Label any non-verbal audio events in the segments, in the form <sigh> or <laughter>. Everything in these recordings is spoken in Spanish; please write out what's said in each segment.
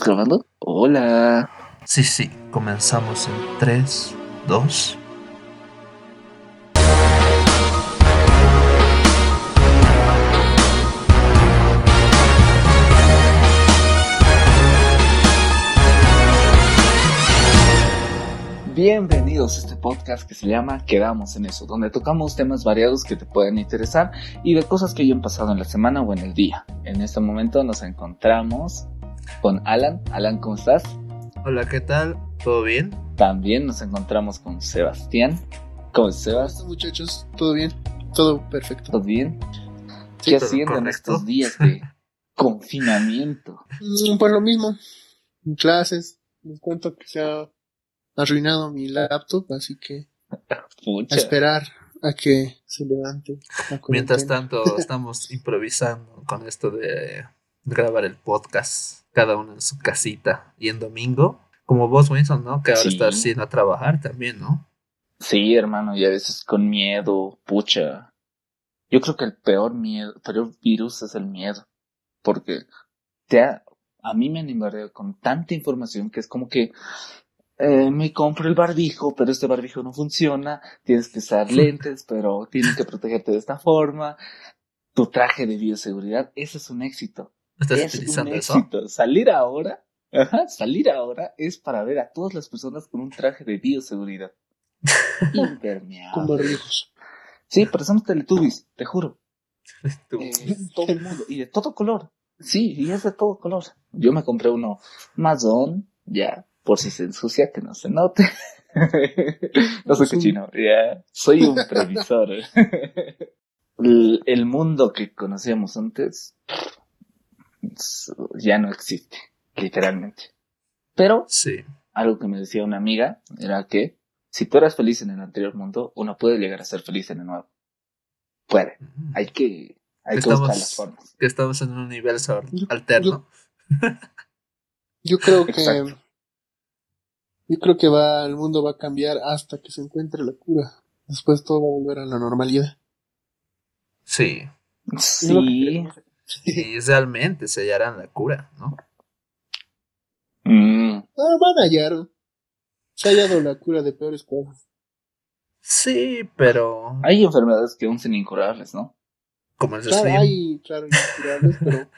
¿Estás grabando? Hola. Sí, sí, comenzamos en 3, 2. Bienvenidos a este podcast que se llama Quedamos en eso, donde tocamos temas variados que te pueden interesar y de cosas que hayan pasado en la semana o en el día. En este momento nos encontramos con Alan. Alan, ¿cómo estás? Hola, ¿qué tal? ¿Todo bien? También nos encontramos con Sebastián. ¿Cómo estás, muchachos? ¿Todo bien? Todo perfecto. ¿Todo bien? Sí, ¿Qué todo haciendo en estos días <laughs> de confinamiento? Mm, Pues lo mismo. En clases. Les cuento que se ha arruinado mi laptop, así que a esperar a que se levante. Mientras tanto, <laughs> estamos improvisando con esto de grabar el podcast, cada uno en su casita. Y en domingo, como vos, Winston, ¿no? Que ahora Sí. estás yendo a trabajar también, ¿no? Sí, hermano, y a veces con miedo, pucha. Yo creo que el peor miedo, el peor virus es el miedo. Porque te ha- a mí me han invadido con tanta información que es como que eh, me compro el barbijo, pero este barbijo no funciona, tienes que usar <laughs> lentes, pero tienes que protegerte de esta forma. Tu traje de bioseguridad, eso es un éxito. ¿Estás es un utilizando eso? éxito. Salir ahora, ajá, salir ahora es para ver a todas las personas con un traje de bioseguridad. <laughs> Impermeable. Con barbijos. Sí, parecemos Teletubbies, te juro. Eh, todo el mundo. Y de todo color. Sí, y es de todo color. Yo me compré uno mazón, ya, por si se ensucia, que no se note. <laughs> no soy cochino, ya. Soy un previsor. <laughs> el, el mundo que conocíamos antes ya no existe, literalmente. Pero Sí. algo que me decía una amiga era que si tú eras feliz en el anterior mundo, uno puede llegar a ser feliz en el nuevo. Puede. Mm. Hay que, hay que Estamos- buscar las formas. Que estamos en un universo Yo- alterno. <laughs> Yo creo que. Exacto. Yo creo que va, el mundo va a cambiar hasta que se encuentre la cura. Después todo va a volver a la normalidad. Sí. Sí. Y <laughs> realmente se hallarán la cura, ¿no? Mm, Ah, van a hallar. Se ha hallado la cura de peores cosas. Sí, pero. Hay enfermedades que aún son incurables, ¿no? Como el Claro, hay, claro, incurables, pero.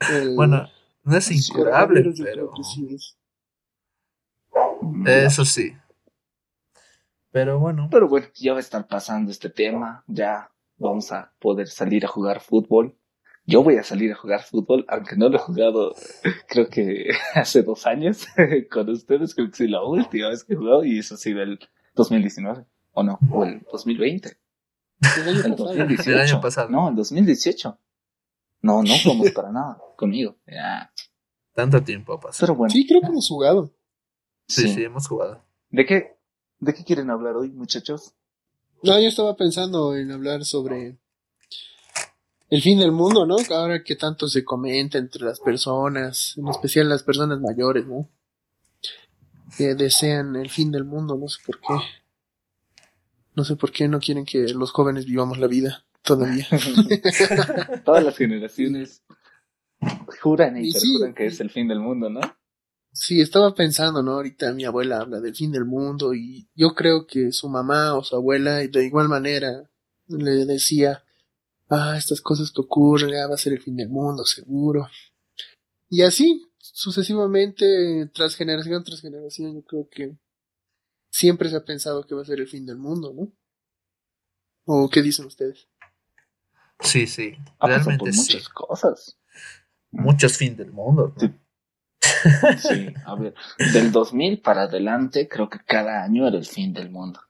<laughs> el- Bueno, no es Sí, incurable, yo pero. creo que sí es. Mm, Eso sí. Pero bueno. Pero bueno, ya va a estar pasando este tema. Ya vamos a poder salir a jugar fútbol. Yo voy a salir a jugar fútbol, aunque no lo he jugado, <laughs> creo que <laughs> hace dos años <laughs> con ustedes. Creo que sí, la última vez que he jugado, y eso ha sido el 2019, o no, o el 2020. El año El pasado. 2018. El año pasado. No, el 2018. No, no jugamos para nada conmigo. Ya. Tanto tiempo ha pasado. Pero bueno, Sí, creo que hemos jugado. Sí, sí. sí, hemos jugado. ¿De qué, ¿De qué quieren hablar hoy, muchachos? No, yo estaba pensando en hablar sobre el fin del mundo, ¿no? Ahora que tanto se comenta entre las personas, en especial las personas mayores, ¿no? Que desean el fin del mundo, no sé por qué. No sé por qué no quieren que los jóvenes vivamos la vida todavía. <laughs> Todas las generaciones juran y Y sí. que es el fin del mundo, ¿no? Sí, estaba pensando, ¿no? Ahorita mi abuela habla del fin del mundo y yo creo que su mamá o su abuela de igual manera le decía, ah, estas cosas que ocurren, ya va a ser el fin del mundo, seguro. Y así, sucesivamente, tras generación tras generación, yo creo que siempre se ha pensado que va a ser el fin del mundo, ¿no? ¿O qué dicen ustedes? Sí, sí. Ha pasado Realmente por sí. muchas cosas. Muchos fin del mundo. ¿no? Sí. Sí, a ver, del 2000 para adelante, creo que cada año era el fin del mundo.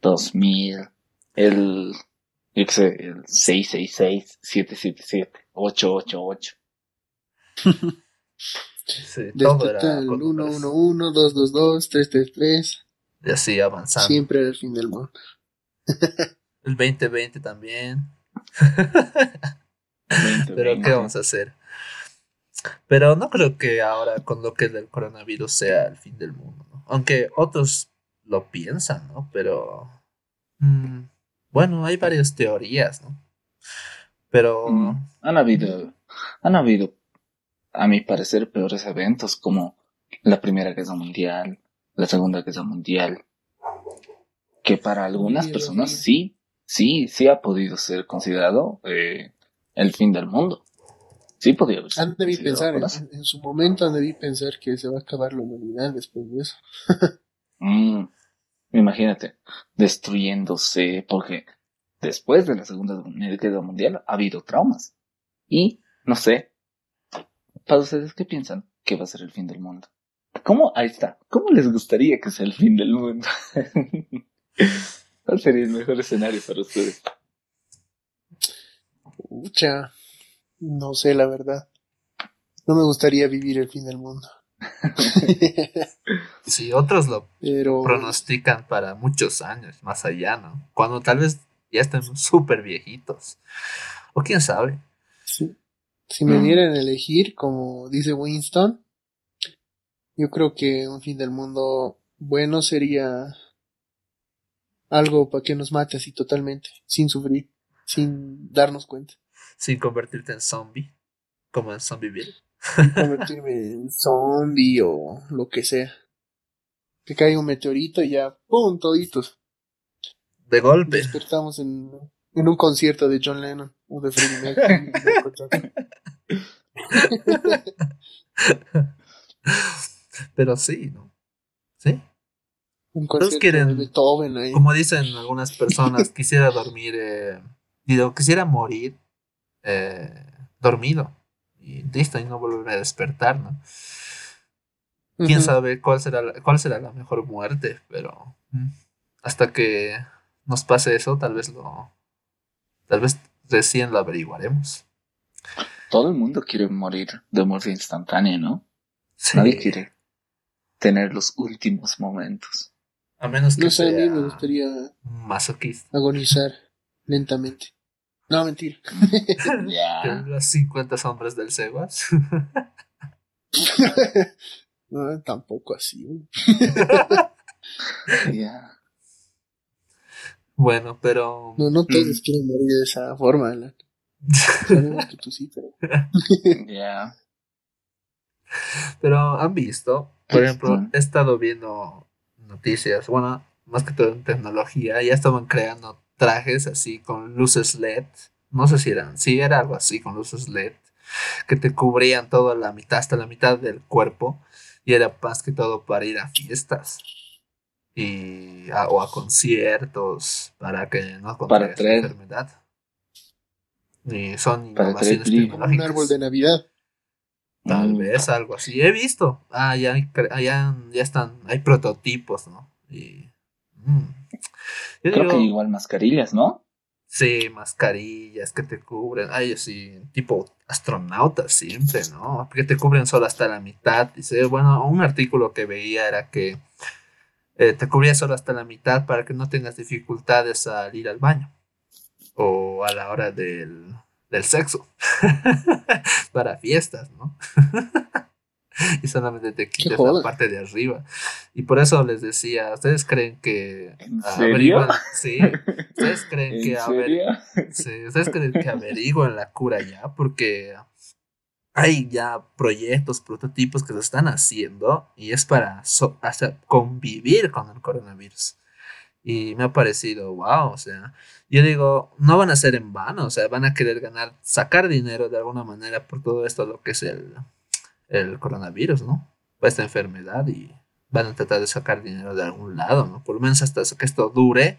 2000, el, yo qué sé, el 666, 777, 888. Sí, todo era el con números. 111, 222, 333, Y así avanzando. siempre era el fin del mundo. <laughs> El 2020 también. 20, Pero ¿qué vamos a hacer? Pero no creo que ahora con lo que es del coronavirus sea el fin del mundo, ¿no? Aunque otros lo piensan, ¿no? Pero mm, bueno, hay varias teorías, ¿no? Pero Mm, Han habido, han habido a mi parecer, peores eventos como la Primera Guerra Mundial, la Segunda Guerra Mundial, que para algunas personas sí, sí, sí ha podido ser considerado eh, el fin del mundo. Sí podría haber sido debí pensar, en, su momento debí pensar que se va a acabar la humanidad después de eso. <laughs> Mm, imagínate, destruyéndose, porque después de la Segunda Guerra Mundial ha habido traumas. Y, no sé, para ustedes, ¿qué piensan que va a ser el fin del mundo? ¿Cómo? Ahí está. ¿Cómo les gustaría que sea el fin del mundo? <laughs> ¿Cuál sería el mejor escenario para ustedes? Pucha, no sé la verdad. No me gustaría vivir el fin del mundo. <laughs> Si otros lo Pero pronostican para muchos años más allá, ¿no? Cuando tal vez ya estemos súper viejitos. O quién sabe. si, si me Mm. dieran a elegir, como dice Winston, yo creo que un fin del mundo bueno sería algo para que nos mate así totalmente, sin sufrir, sin darnos cuenta. Sin convertirte en zombie. Como en Zombieville. convertirme en zombie o lo que sea. Que caiga un meteorito y ya, ¡pum! Toditos. De golpe. Despertamos en, en un concierto de John Lennon o de Freddie Mercury. <laughs> Pero sí, ¿no? Sí. un concierto quieren- de Beethoven ahí. Como dicen algunas personas, quisiera dormir, eh, digo, quisiera morir eh, dormido. Y listo, y no volverme a despertar, ¿no? Quién sabe cuál será, la, cuál será la mejor muerte, pero mm, hasta que nos pase eso, tal vez lo. Tal vez recién lo averiguaremos. Todo el mundo quiere morir de muerte instantánea, ¿no? Sí, Nadie quiere tener los últimos momentos. A menos que No sé, a mí me gustaría masoquista. agonizar lentamente. No, mentira. <laughs> Ya. Las 50 sombras del Seguas. <laughs> no, tampoco así. <laughs> Ya. bueno, pero. No, no todos Mm. quieren morir de esa forma, Alan. Sabemos que tú sí, pero... Ya. Pero han visto, por ejemplo, Ujú. he estado viendo noticias, bueno, más que todo en tecnología, ya estaban creando trajes así con luces LED. No sé si eran, sí era algo así con luces LED que te cubrían toda la mitad, hasta la mitad del cuerpo, y era más que todo para ir a fiestas y a- o a conciertos para que no contraigas la enfermedad. Y son Para innovaciones. Como un árbol tecnológicas. de Navidad. Tal Mm. vez algo así. He visto. Ah, ya, ya, ya están. Hay prototipos, ¿no? Y. mm. Yo Creo digo, que igual mascarillas, ¿no? sí, mascarillas que te cubren. Ay, así, tipo astronautas siempre, ¿no? Que te cubren solo hasta la mitad. Dice, bueno, un artículo que veía era que eh, te cubría solo hasta la mitad para que no tengas dificultades al ir al baño. O a la hora del, del sexo. <laughs> para fiestas, ¿no? <laughs> <laughs> y solamente te quitas la parte de arriba. Y por eso les decía, ¿ustedes creen que ¿En averiguan? Sí. <laughs> ¿Ustedes creen ¿En que aver- serio? Sí, ¿Ustedes creen que averigüen la cura ya? Porque hay ya proyectos, prototipos que se están haciendo y es para so- hacer- convivir con el coronavirus. Y me ha parecido, wow, o sea, yo digo, no van a ser en vano, o sea, van a querer ganar, sacar dinero de alguna manera por todo esto, lo que es el, el coronavirus, ¿no? Esta enfermedad y van a tratar de sacar dinero de algún lado, ¿no? Por lo menos hasta que esto dure,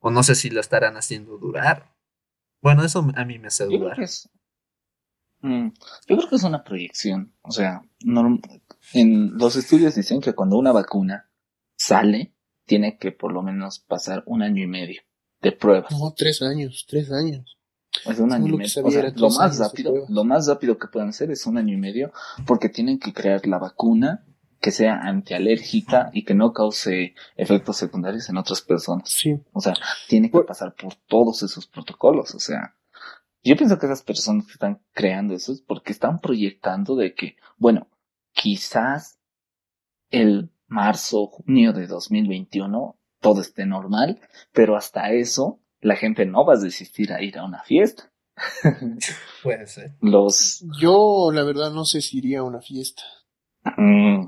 o no sé si lo estarán haciendo durar. Bueno, eso a mí me hace Yo creo dudar. que es. Mm, yo creo que es una proyección. O sea, en los estudios dicen que cuando una vacuna sale, tiene que por lo menos pasar un año y medio de pruebas. No, tres años, tres años. Es un año y medio. O sea, lo más rápido, lo más rápido que pueden hacer es un año y medio, porque tienen que crear la vacuna que sea antialérgica y que no cause efectos secundarios en otras personas. Sí. O sea, tiene que Por- pasar por todos esos protocolos. O sea, yo pienso que esas personas que están creando eso es porque están proyectando de que, bueno, quizás el marzo, junio de 2021 todo esté normal, pero hasta eso la gente no va a desistir a ir a una fiesta. <laughs> Puede ser. Los. Yo, la verdad, no sé si iría a una fiesta. mm,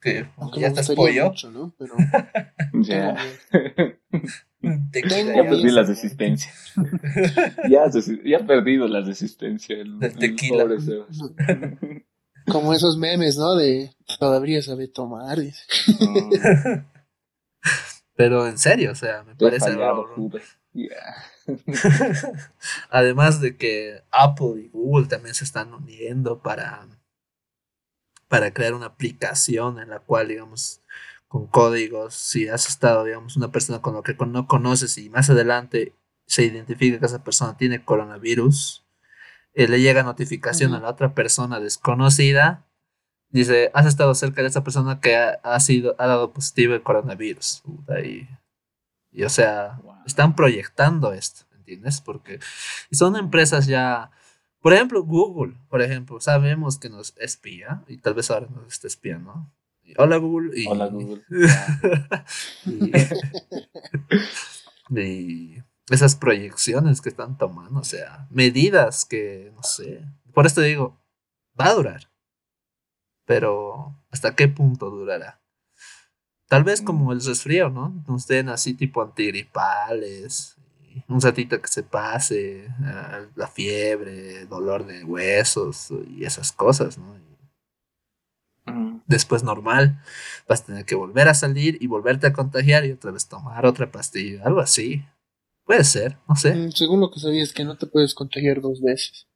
Que Aunque ya me estás pollo. mucho, ¿no? Pero <laughs> ya. <laughs> Ya perdí miedo. las resistencias. ya, ya he perdido la resistencia. El, Del el tequila. pobre Sebas. como esos memes, ¿no? De todavía sabe tomar. dice. Pero en serio, o sea, me parece fallado. Ya. <laughs> Además de que Apple y Google también se están uniendo para, para crear una aplicación en la cual, digamos, con códigos, si has estado, digamos, una persona con lo que no conoces y más adelante se identifica que esa persona tiene coronavirus, eh, le llega notificación a la otra persona desconocida, dice, has estado cerca de esa persona que ha, ha sido, ha dado positivo el coronavirus. Y, y, o sea, Wow. están proyectando esto, ¿entiendes? Porque son empresas ya, por ejemplo, Google, por ejemplo, sabemos que nos espía y tal vez ahora nos está espiando. Y, Hola Google. Y, Hola, Google. <laughs> y, y esas proyecciones que están tomando, o sea, medidas que, no sé, por esto digo, va a durar, pero ¿hasta qué punto durará? Tal vez como el resfrío, ¿no? Nos den así tipo antigripales, un ratito que se pase, ah, la fiebre, dolor de huesos y esas cosas, ¿no? Mm, después normal, vas a tener que volver a salir y volverte a contagiar y otra vez tomar otra pastilla, algo así. Puede ser, no sé. Mm, Según lo que sabía es que no te puedes contagiar dos veces.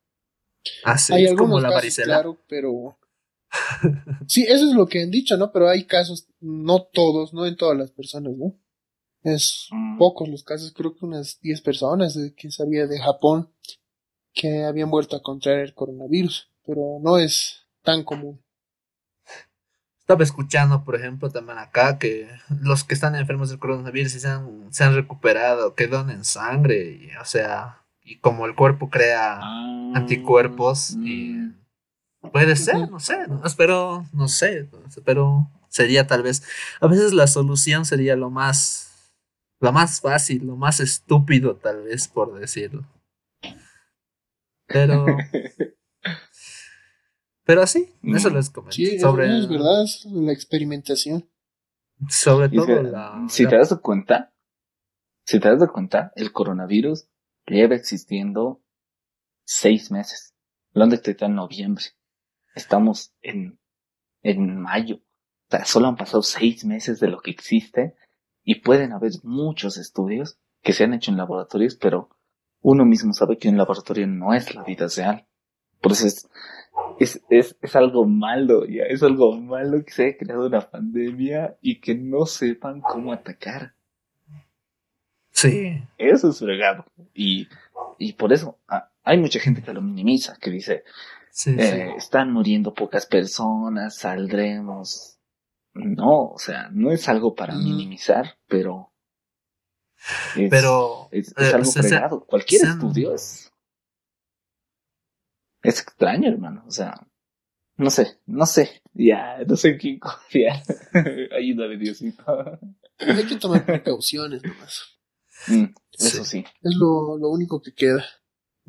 Así hay es como algunos la casos, varicela. claro, pero... Sí, eso es lo que han dicho, ¿no? Pero hay casos, no todos, no en todas las personas, ¿no? Es mm. pocos los casos, creo que unas 10 personas de que sabía de Japón que habían vuelto a contraer el coronavirus, pero no es tan común. Estaba escuchando, por ejemplo, también acá que los que están enfermos del coronavirus y se han, se han recuperado, que donen sangre, y, o sea, y como el cuerpo crea Ah, anticuerpos, y mm. Puede ser, no sé, no, pero no sé, pero sería tal vez, a veces la solución sería lo más, lo más fácil, lo más estúpido, tal vez, por decirlo. Pero, pero así, eso Mm. les comento. Sí, es- sobre, es verdad, es la experimentación. sobre todo la, si la- te das cuenta, si te das cuenta, el coronavirus lleva existiendo seis meses. Lo han detectado en noviembre. Estamos en, en mayo. O sea, solo han pasado seis meses de lo que existe y pueden haber muchos estudios que se han hecho en laboratorios, pero uno mismo sabe que un laboratorio no es la vida real. Por eso es, es, es, es algo malo, ya, es algo malo que se haya creado una pandemia y que no sepan cómo atacar. Sí, Eso es fregado. Y, y por eso ah, hay mucha gente que lo minimiza, que dice, sí, eh, están muriendo pocas personas, saldremos. No, o sea, no es algo para Ujú. minimizar, pero es, Pero es, es eh, algo fregado. Cualquier estudio es, es extraño, hermano. O sea, no sé, no sé, ya, no sé en quién confiar. <laughs> Ayúdame, Diosito. Hay que tomar precauciones nomás. Mm, eso Sí. sí. Es lo, lo único que queda.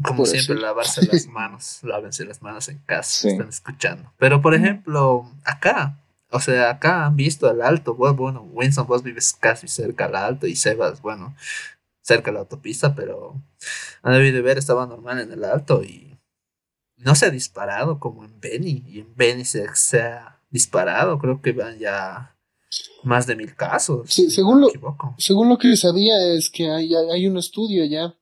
Como siempre, decir. lavarse las <laughs> manos, lávense las manos en casa, Sí. están escuchando. Pero, por Mm. ejemplo, acá, o sea, acá han visto al alto, bueno, Winston, vos vives casi cerca al alto y Sebas, bueno, cerca de la autopista, pero han debido de ver, estaba normal en el alto y no se ha disparado como en Beni, y en Beni se, se ha disparado, creo que van ya más de mil casos. Sí, si según no lo-. Según lo que sabía es que hay hay un estudio ya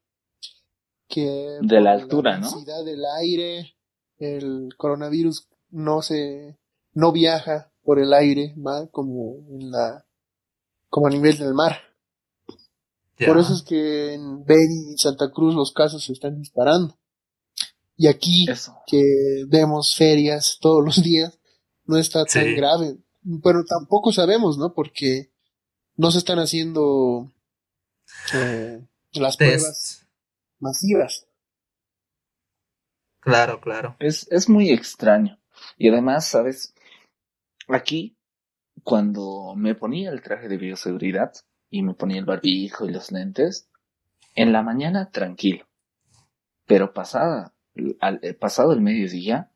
que De la altura, ¿no? densidad del aire, el coronavirus no se no viaja por el aire, va como en la como a nivel del mar. Por eso es que en Beni y Santa Cruz los casos se están disparando. Y aquí Eso. que vemos ferias todos los días, no está tan Sí. grave. Pero tampoco sabemos, ¿no? Porque no se están haciendo eh, las pruebas. Masivas. Claro, claro. Es, es muy extraño. Y además, ¿sabes? Aquí, cuando me ponía el traje de bioseguridad y me ponía el barbijo y los lentes, en la mañana tranquilo. Pero pasada, al, eh, pasado el mediodía,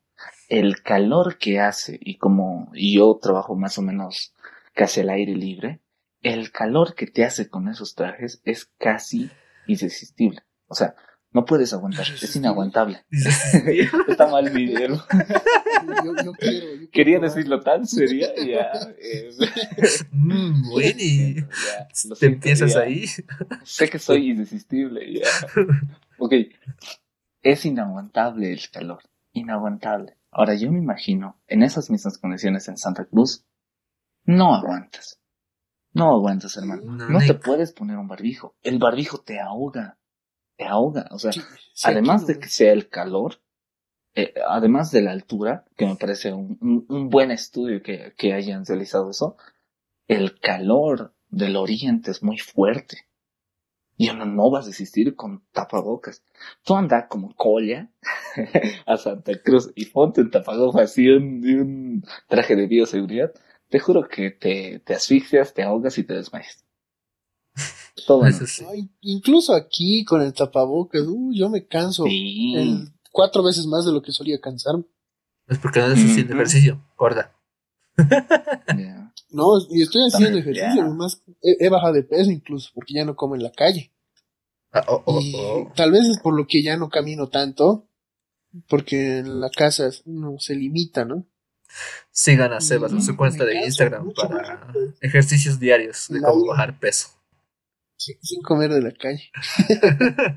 el calor que hace, y como yo trabajo más o menos casi al aire libre, el calor que te hace con esos trajes es casi irresistible. O sea, no puedes aguantar, es inaguantable. <laughs> Está mal mi <laughs> Yo, yo quiero, yo quiero <laughs> Quería probar. decirlo tan seria, ya. eh, Mm, bueno, ya, te siento, empiezas ya. ahí. Sé que soy irresistible, ya. Ok, es inaguantable el calor, inaguantable. Ahora yo me imagino, en esas mismas condiciones en Santa Cruz, no aguantas. No aguantas, hermano. No, No te puedes poner un barbijo. El barbijo te ahoga. Te ahoga. O sea, Sí, sí, además de que sea el calor, eh, además de la altura, que me parece un, un- un buen estudio que, que hayan realizado eso, el calor del oriente es muy fuerte. Y uno no va a resistir con tapabocas. Tú anda como colla <laughs> a Santa Cruz y ponte un tapabocas así un, y un traje de bioseguridad. Te juro que te, te asfixias, te ahogas y te desmayas. Todo sí. Ay, incluso aquí con el tapabocas, uh, yo me canso Sí. el- cuatro veces más de lo que solía cansarme. Es porque no estás haciendo Ujú. ejercicio. Gorda. <laughs> No, y estoy haciendo También, ejercicio, ya. además he, he bajado de peso incluso, porque ya no como en la calle. Ah, oh, oh, y oh. tal vez es por lo que ya no camino tanto, porque en la casa uno se limita, ¿no? Sigan a Sebas en su Mm, cuenta de Instagram para ejercicios diarios de cómo bajar peso. Sin, sin comer de la calle. <laughs>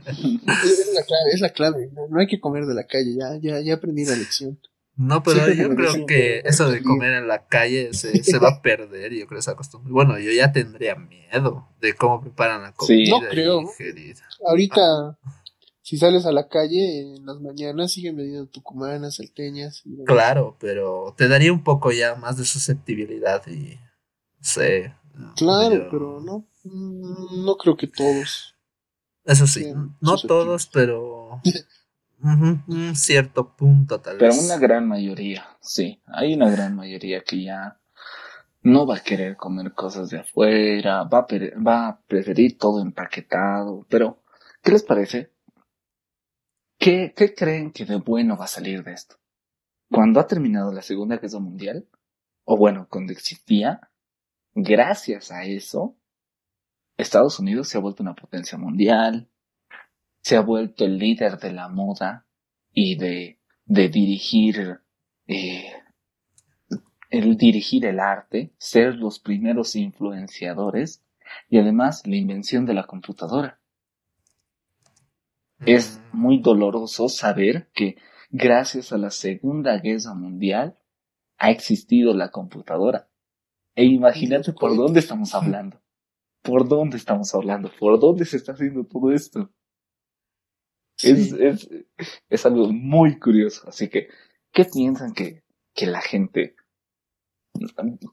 Es, la clave, es la clave. No, no hay que comer de la calle, ya, ya, ya aprendí la lección. No, pero Siempre yo creo que eso de comer en la calle se, se va a <laughs> perder, yo creo esa costumbre. Bueno, yo ya tendría miedo de cómo preparan la Sí. comida. No creo. Ahorita, si sales a la calle en las mañanas, siguen vendiendo tucumanas, salteñas. y. Claro, pero te daría un poco ya más de susceptibilidad y sé. Claro, pero no, no creo que todos. Eso sí, Sí, no todos, pero un cierto punto tal Pero vez. una gran mayoría, sí. Hay una gran mayoría que ya no va a querer comer cosas de afuera, va a, va a preferir todo empaquetado. Pero, ¿qué les parece? ¿Qué, ¿Qué creen que de bueno va a salir de esto? Cuando ha terminado la Segunda Guerra Mundial, o bueno, cuando existía, gracias a eso, Estados Unidos se ha vuelto una potencia mundial, se ha vuelto el líder de la moda y de, de dirigir, eh, el dirigir el arte, ser los primeros influenciadores y además la invención de la computadora. Es Mm, muy doloroso saber que gracias a la Segunda Guerra Mundial ha existido la computadora. E imagínate por dónde estamos <laughs> hablando. ¿Por dónde estamos hablando? ¿Por dónde se está haciendo todo esto? Es, es, es algo muy curioso. Así que, ¿qué piensan que, que la gente,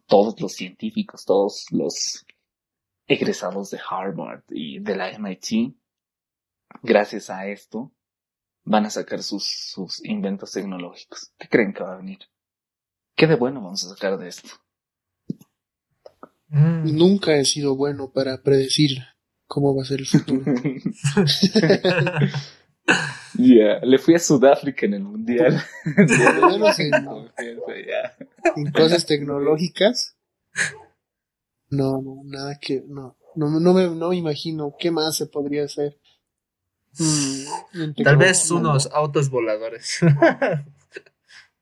todos los científicos, todos los egresados de Harvard y de la MIT, gracias a esto, van a sacar sus, sus inventos tecnológicos? ¿Qué creen que va a venir? ¿Qué de bueno vamos a sacar de esto? Mm. Nunca he sido bueno para predecir cómo va a ser el futuro. <laughs> Ya, le fui a Sudáfrica en el mundial. <laughs> <laughs> En, cosas tecnológicas. No, no, nada que, no, no, no me, no me imagino qué más se podría hacer. Mm, Tal vez unos autos voladores.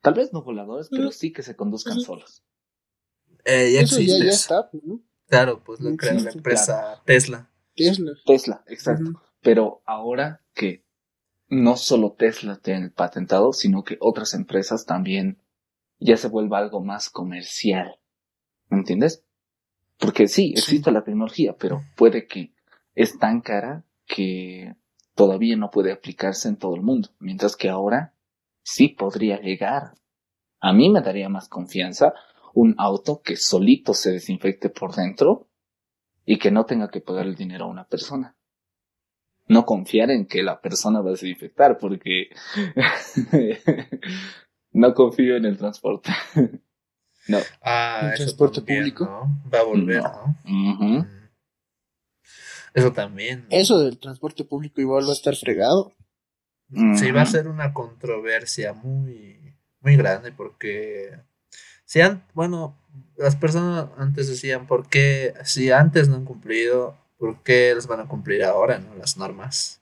Tal vez no voladores, pero sí que se conduzcan solos. Eh, ya Eso ya, existe. ya eso. está, pues, ¿no? Claro, pues lo Ya crea la empresa Tesla. Tesla. Tesla, exacto. Pero ahora que no solo Tesla tiene el patentado, sino que otras empresas también ya se vuelva algo más comercial. ¿Me entiendes? Porque sí, existe la tecnología, pero puede que es tan cara que todavía no puede aplicarse en todo el mundo. Mientras que ahora sí podría llegar. A mí me daría más confianza un auto que solito se desinfecte por dentro y que no tenga que pagar el dinero a una persona. No confiar en que la persona va a desinfectar porque <laughs> no confío en el transporte. <laughs> no. Ah, ¿El eso transporte también, público? ¿no? Va a volver, No. Mm. Eso también. ¿no? Eso del transporte público igual va a estar fregado. sí va a ser una controversia muy, muy grande porque bueno, las personas antes decían, ¿por qué si antes no han cumplido, por qué les van a cumplir ahora, ¿no? Las normas.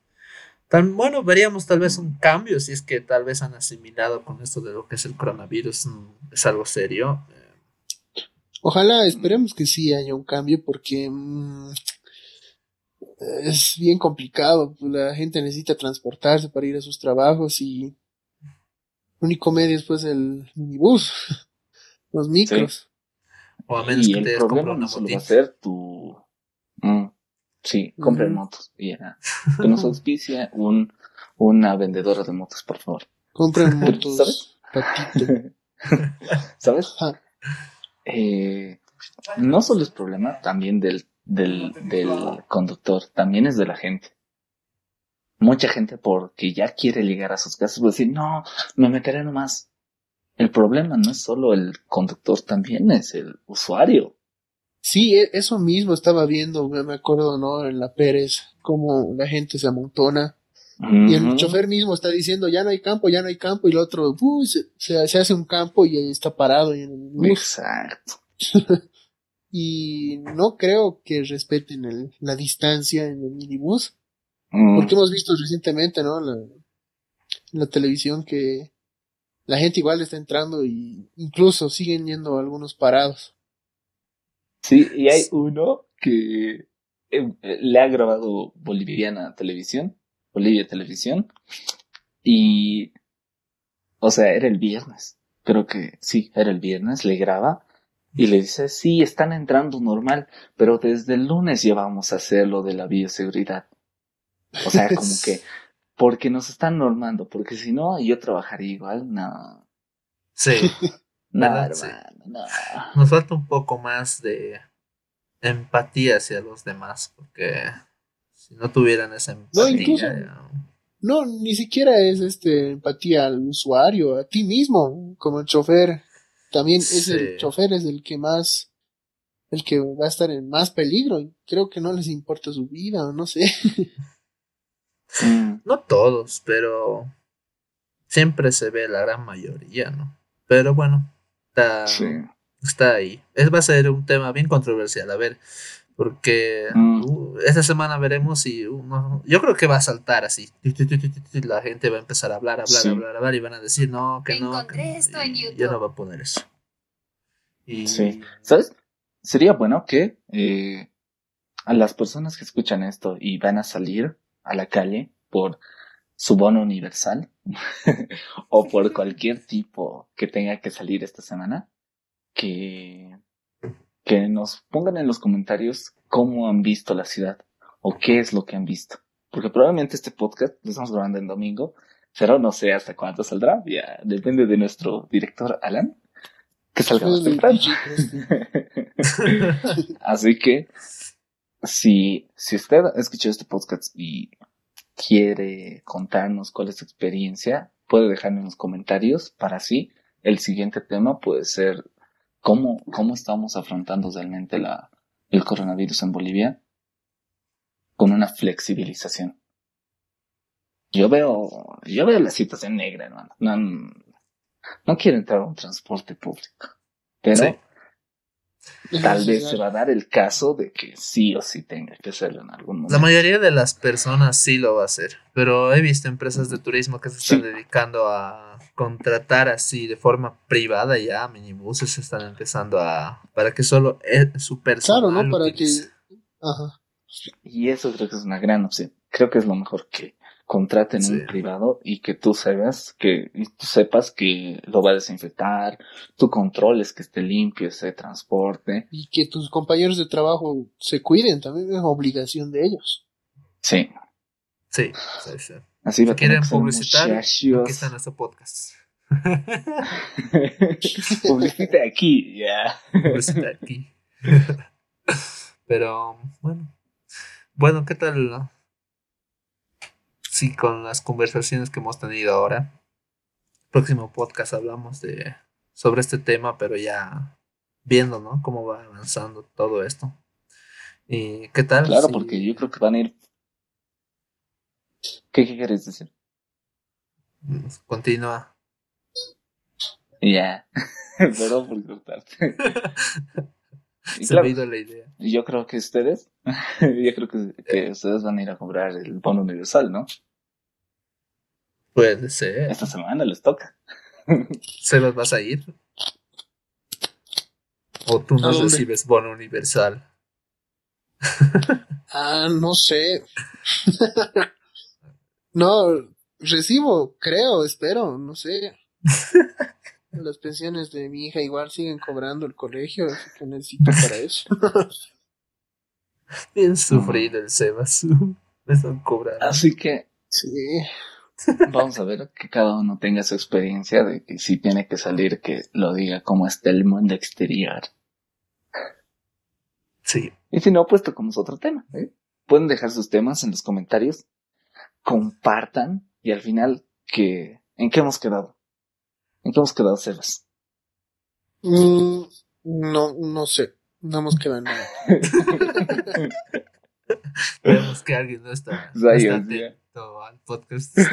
Tan, bueno, veríamos tal vez un cambio si es que tal vez han asimilado con esto de lo que es el coronavirus, es algo serio. Eh, Ojalá, esperemos que sí haya un cambio porque mm, es bien complicado. La gente necesita transportarse para ir a sus trabajos y el único medio es pues el minibús, los micros. O a menos y que el te problema una no solo va a ser tu... Mm, sí, compren motos. Y ya. Que nos <laughs> auspicia un, una vendedora de motos, por favor. Compren <laughs> ¿Sabes? motos, patito. <laughs> ¿Sabes? Ajá. Eh, no solo es problema también del, del, del conductor, también es de la gente. Mucha gente porque ya quiere llegar a sus casas a decir, no, me meteré nomás. El problema no es solo el conductor, también es el usuario. Sí, e- eso mismo estaba viendo, me acuerdo, ¿no? En la Pérez, cómo la gente se amontona. Y el chofer mismo está diciendo, ya no hay campo, ya no hay campo, y el otro, uy, se, hace un campo y está parado y en el bus. Exacto. <laughs> Y no creo que respeten el- la distancia en el minibús, porque hemos visto recientemente, ¿no? La, en la televisión que la gente igual está entrando y incluso siguen yendo algunos parados. Sí, y hay uno que eh, le ha grabado Boliviana Televisión, Bolivia Televisión, y, o sea, era el viernes, creo que sí, era el viernes, le graba y le dice, sí, están entrando normal, pero desde el lunes ya vamos a hacer lo de la bioseguridad. O sea, como <laughs> que, porque nos están normando, porque si no, yo trabajaría igual, no, Sí, <laughs> no. Sí. hermano, no. nos falta un poco más de empatía hacia los demás, porque si no tuvieran esa empatía, incluso- ya- No, ni siquiera es este empatía al usuario, a ti mismo, como el chofer. También es Sí. el chofer es el que más, el que va a estar en más peligro. y Creo que no les importa su vida, o no sé. <laughs> Mm, no todos, pero siempre se ve la gran mayoría, ¿no? Pero bueno, está, sí. está ahí. Es, va a ser un tema bien controversial, a ver, porque Mm. uh, esta semana veremos si uno, yo creo que va a saltar así. La gente va a empezar a hablar, hablar, Sí. hablar, hablar y van a decir no, que no. Encontré que no", esto en YouTube. Ya no va a poner eso. Y, Sí. ¿Sabes? Sería bueno que eh, a las personas que escuchan esto y van a salir a la calle por su bono universal <laughs> o por cualquier tipo que tenga que salir esta semana, que, que nos pongan en los comentarios cómo han visto la ciudad o qué es lo que han visto. Porque probablemente este podcast lo estamos grabando en domingo, pero no sé hasta cuándo saldrá. Ya depende de nuestro director Alan, que salga más temprano. <laughs> Así que, si, si usted ha escuchado este podcast y quiere contarnos cuál es su experiencia, puede dejarme en los comentarios para así el siguiente tema puede ser cómo, cómo estamos afrontando realmente la, el coronavirus en Bolivia con una flexibilización. Yo veo, yo veo la situación negra, hermano. No, no quiero entrar a un transporte público. Pero. Tal vez se va a dar el caso de que sí o sí tenga que hacerlo en algún momento. La mayoría de las personas sí lo va a hacer, pero he visto empresas de turismo que se están Sí. dedicando a contratar así de forma privada ya minibuses se están empezando a para que solo eh, su personal Claro, ¿no? Para que. Ajá. Y eso creo que es una gran opción. Creo que es lo mejor que contraten Sí. un privado y que tú sepas que y tú sepas que lo va a desinfectar, tú controles que esté limpio ese transporte. Y que tus compañeros de trabajo se cuiden, también es obligación de ellos. Sí, Sí, sí, sí. así va Si quieren publicitar, muchachos. aquí está nuestro podcast. <laughs> Publicita aquí, ya. Publicitar aquí. <laughs> Pero bueno. Bueno, ¿qué tal? Sí, con las conversaciones que hemos tenido ahora. Próximo podcast hablamos de sobre este tema, pero ya viendo, ¿no? Cómo va avanzando todo esto. ¿Y qué tal? Claro, si- porque yo creo que van a ir. ¿Qué, qué quieres decir? Continúa. Ya. <laughs> Perdón por cortarte. <laughs> Y Se claro, me ha ido la idea. yo creo que ustedes, <laughs> yo creo que, que ustedes van a ir a comprar el bono universal, ¿no? Puede ser. Esta semana les toca. <laughs> ¿Se los vas a ir? ¿O tú ¿A no recibes bono universal? <laughs> Ah, no sé. <laughs> no, recibo, creo, espero, no sé. Las pensiones de mi hija igual siguen cobrando el colegio, así que necesito para eso. Bien sufrido el Sebas. Me están cobrando. Así que sí. Vamos a ver que cada uno tenga su experiencia de que si tiene que salir, que lo diga cómo está el mundo exterior. Sí. Y si no, pues tocamos otro tema. ¿eh? Pueden dejar sus temas en los comentarios, compartan y al final, que ¿en qué hemos quedado? ¿En qué hemos quedado, Sebas? Mm, no, no sé. No hemos quedado en nada. <laughs> Vemos que alguien no está, no Rayos, está al podcast. <laughs>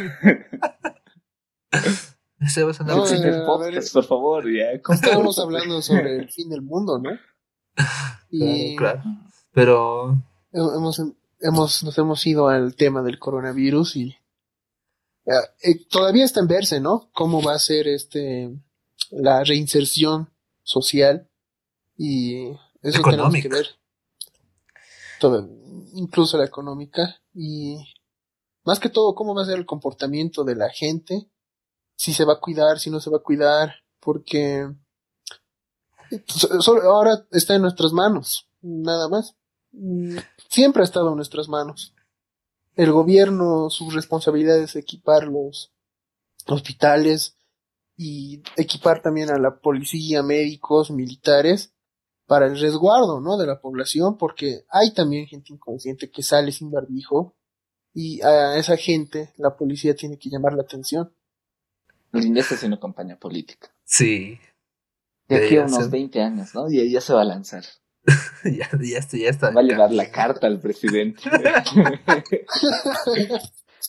El por favor, ya. <laughs> Estábamos hablando sobre el fin del mundo, ¿no? <laughs> Y Claro, Pero hemos, hemos, nos hemos ido al tema del coronavirus y eh, eh, todavía está en verse, ¿no? Cómo va a ser este la reinserción social y eso tenemos que ver. Todo, incluso la económica y más que todo cómo va a ser el comportamiento de la gente, si se va a cuidar, si no se va a cuidar, porque so- so- ahora está en nuestras manos, nada más. Siempre ha estado en nuestras manos. El gobierno, su responsabilidad es equipar los hospitales y equipar también a la policía, médicos, militares para el resguardo, ¿no? De la población, porque hay también gente inconsciente que sale sin barbijo y a esa gente la policía tiene que llamar la atención. Linda está haciendo campaña política. sí, De aquí a unos ser. 20 años, ¿no? Y ya se va a lanzar. <laughs> ya, ya, está, ya está. Va a llevar la carta al presidente.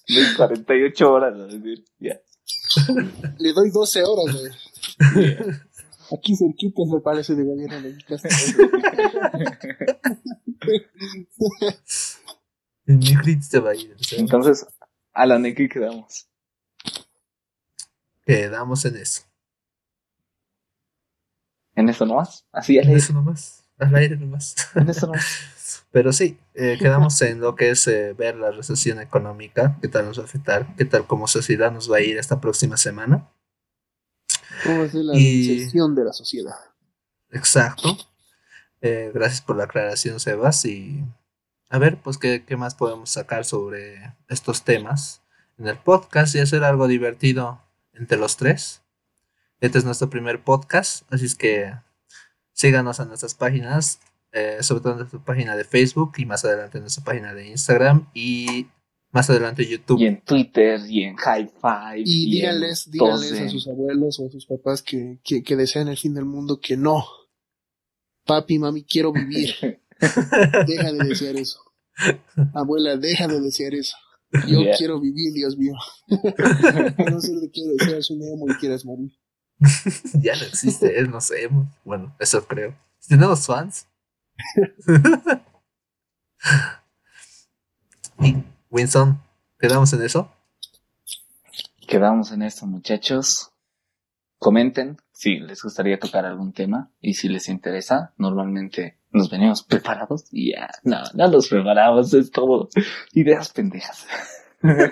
De 48 horas, a decir, ya. Le doy 12 horas, güey. Aquí cerquita el Palacio de Gobierno de mi casa. <laughs> El Migrit se va a ir. Entonces, a la NECI quedamos. Quedamos en eso. En eso nomás. Así al En aire. eso nomás. Al aire nomás. En eso nomás. <laughs> Pero sí, eh, quedamos en lo que es eh, ver la recesión económica, qué tal nos va a afectar, qué tal como sociedad nos va a ir esta próxima semana. ¿Cómo es la Y- reinserción de la sociedad? Exacto. Eh, gracias por la aclaración, Sebas. Y a ver, pues, ¿qué, qué más podemos sacar sobre estos temas en el podcast y hacer algo divertido entre los tres. Este es nuestro primer podcast, así es que síganos en nuestras páginas, eh, sobre todo en nuestra página de Facebook y más adelante en nuestra página de Instagram y más adelante YouTube. Y en Twitter, y en High Five. Y en díganles, díganles a en- sus abuelos o a sus papás que, que, que desean el fin del mundo que no. Papi, mami, quiero vivir. <laughs> Deja de desear eso. Abuela, deja de desear eso. Yo Yeah. quiero vivir, Dios mío. A no ser de que deseas un emo y quieras morir. <laughs> ya no existe, es, no sé. Bueno, eso creo. Tenemos fans. <laughs> y Winston, ¿quedamos en eso? Quedamos en esto, muchachos. Comenten si les gustaría tocar algún tema y si les interesa. Normalmente nos venimos preparados y ya, no, no nos preparamos, es todo ideas pendejas. <laughs>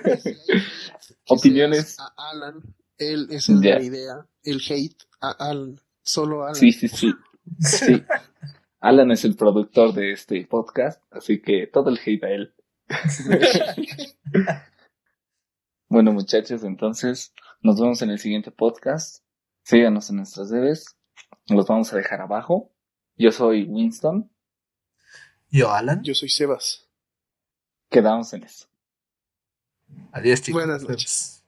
Opiniones. A Alan, él es el de la idea. El hate a Alan. Solo Alan. Sí, sí, sí. Sí. Alan es el productor de este podcast, así que todo el hate a él. <laughs> bueno, muchachos, entonces nos vemos en el siguiente podcast. Síganos en nuestras redes. Los vamos a dejar abajo. Yo soy Winston. Yo, Alan. Yo soy Sebas. Quedamos en eso. Adiós, chicos. Buenas noches.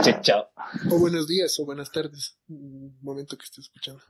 Chao, chao. O buenos días o buenas tardes. mm, Momento que esté escuchando.